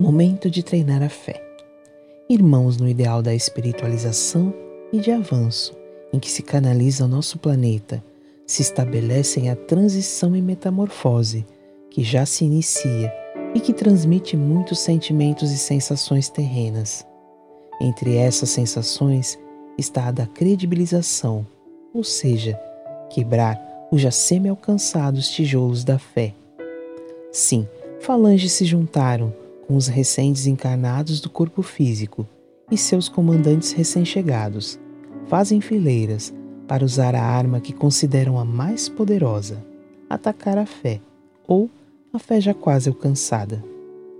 Momento de treinar a fé. Irmãos no ideal da espiritualização e de avanço, em que se canaliza o nosso planeta, se estabelecem a transição e metamorfose que já se inicia e que transmite muitos sentimentos e sensações terrenas. Entre essas sensações está a da credibilização, ou seja, quebrar os já semi-alcançados tijolos da fé. Sim, falanges se juntaram com os recém-desencarnados do corpo físico e seus comandantes recém-chegados, fazem fileiras para usar a arma que consideram a mais poderosa, atacar a fé, ou a fé já quase alcançada.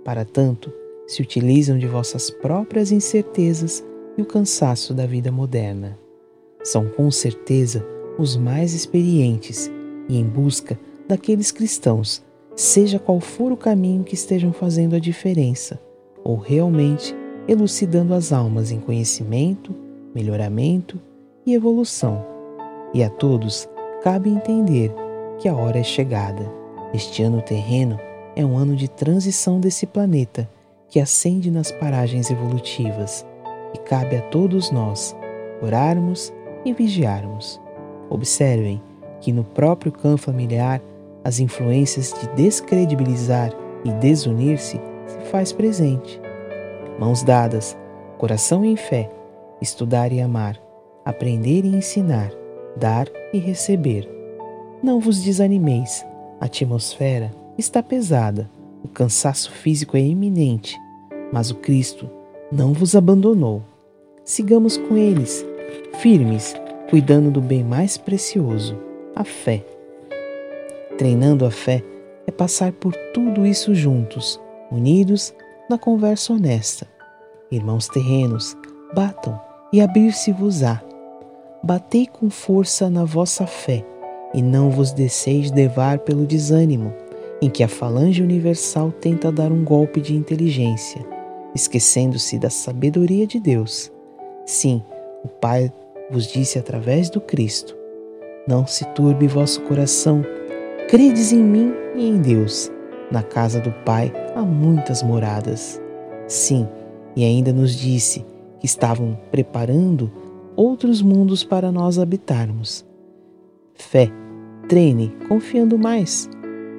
Para tanto, se utilizam de vossas próprias incertezas e o cansaço da vida moderna. São com certeza os mais experientes e em busca daqueles cristãos seja qual for o caminho que estejam fazendo a diferença, ou realmente elucidando as almas em conhecimento, melhoramento e evolução. E a todos cabe entender que a hora é chegada. Este ano terreno é um ano de transição desse planeta que ascende nas paragens evolutivas e cabe a todos nós orarmos e vigiarmos. Observem que no próprio campo familiar as influências de descredibilizar e desunir-se se faz presente. Mãos dadas, coração em fé, estudar e amar, aprender e ensinar, dar e receber. Não vos desanimeis, a atmosfera está pesada, o cansaço físico é iminente, mas o Cristo não vos abandonou. Sigamos com eles, firmes, cuidando do bem mais precioso, a fé. Treinando a fé é passar por tudo isso juntos, unidos na conversa honesta. Irmãos terrenos, batam e abrir-se-vos-á. Batei com força na vossa fé, e não vos deixeis levar pelo desânimo, em que a falange universal tenta dar um golpe de inteligência, esquecendo-se da sabedoria de Deus. Sim, o Pai vos disse através do Cristo: Não se turbe vosso coração, Credes em mim e em Deus. Na casa do Pai há muitas moradas. Sim, e ainda nos disse que estavam preparando outros mundos para nós habitarmos. Fé, treine, confiando mais.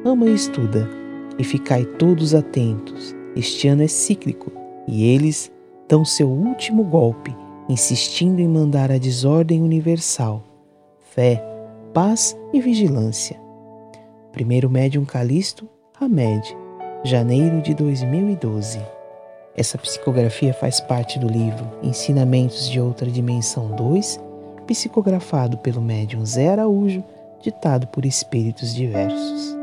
Ama e estuda, e ficai todos atentos. Este ano é cíclico, e eles dão seu último golpe, insistindo em mandar a desordem universal. Fé, paz e vigilância. Primeiro Médium Calixto, Hamed, janeiro de 2012. Essa psicografia faz parte do livro Ensinamentos de Outra Dimensão 2, psicografado pelo médium Zé Araújo, ditado por espíritos diversos.